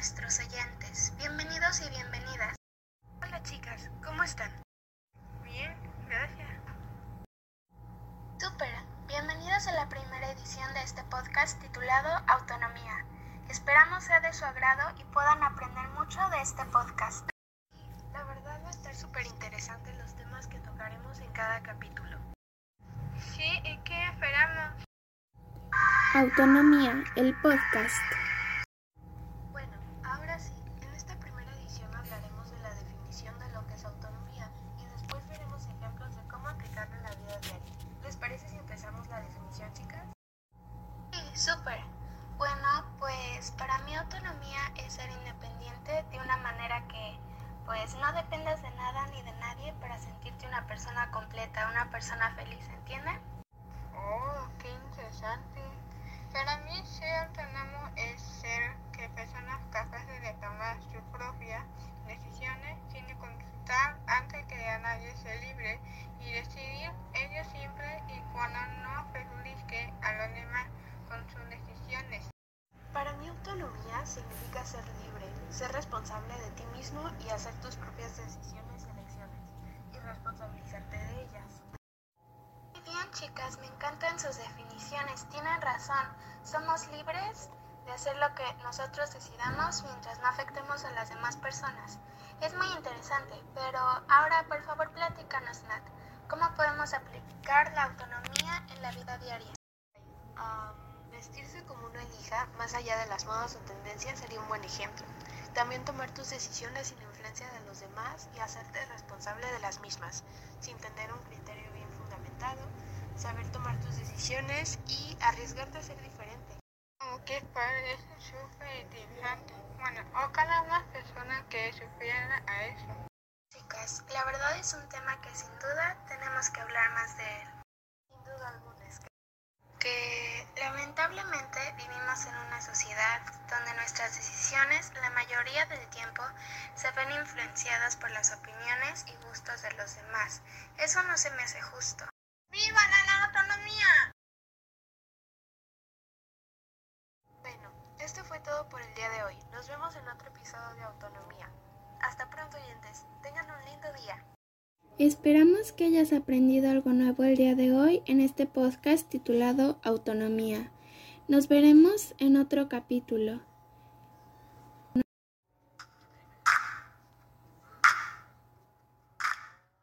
nuestros oyentes. Bienvenidos y bienvenidas. Hola chicas, ¿cómo están? Bien, gracias. Super, bienvenidos a la primera edición de este podcast titulado Autonomía. Esperamos sea de su agrado y puedan aprender mucho de este podcast. La verdad va a estar súper interesante los temas que tocaremos en cada capítulo. Sí, ¿y qué esperamos? Autonomía, el podcast. Chicas? Sí, súper. Bueno, pues para mí autonomía es ser independiente de una manera que pues no dependas de nada ni de nadie para sentirte una persona completa, una persona feliz, ¿entienden? Oh, qué interesante. Para mí ser autónomo es ser que personas capaces de tomar sus propias decisiones autonomía significa ser libre, ser responsable de ti mismo y hacer tus propias decisiones y elecciones y responsabilizarte de ellas. Muy bien chicas, me encantan sus definiciones, tienen razón, somos libres de hacer lo que nosotros decidamos mientras no afectemos a las demás personas. Es muy interesante, pero ahora por favor platícanos Nat, ¿cómo podemos aplicar la autonomía en la vida diaria? Um, vestirse como uno elija, más allá de las modas o tendencias, sería un buen ejemplo. También tomar tus decisiones sin influencia de los demás y hacerte responsable de las mismas, sin tener un criterio bien fundamentado, saber tomar tus decisiones y arriesgarte a ser diferente. Oh, qué padre, eso es súper interesante. Bueno, ojalá más personas que supieran a eso. Chicas, la verdad es un tema que sin duda tenemos que hablar más de él. Lamentablemente vivimos en una sociedad donde nuestras decisiones la mayoría del tiempo se ven influenciadas por las opiniones y gustos de los demás. Eso no se me hace justo. ¡Viva la autonomía! Bueno, esto fue todo por el día de hoy. Nos vemos en otro episodio de Autonomía. Hasta pronto, oyentes. Tengan un lindo día. Esperamos que hayas aprendido algo nuevo el día de hoy en este podcast titulado Autonomía. Nos veremos en otro capítulo.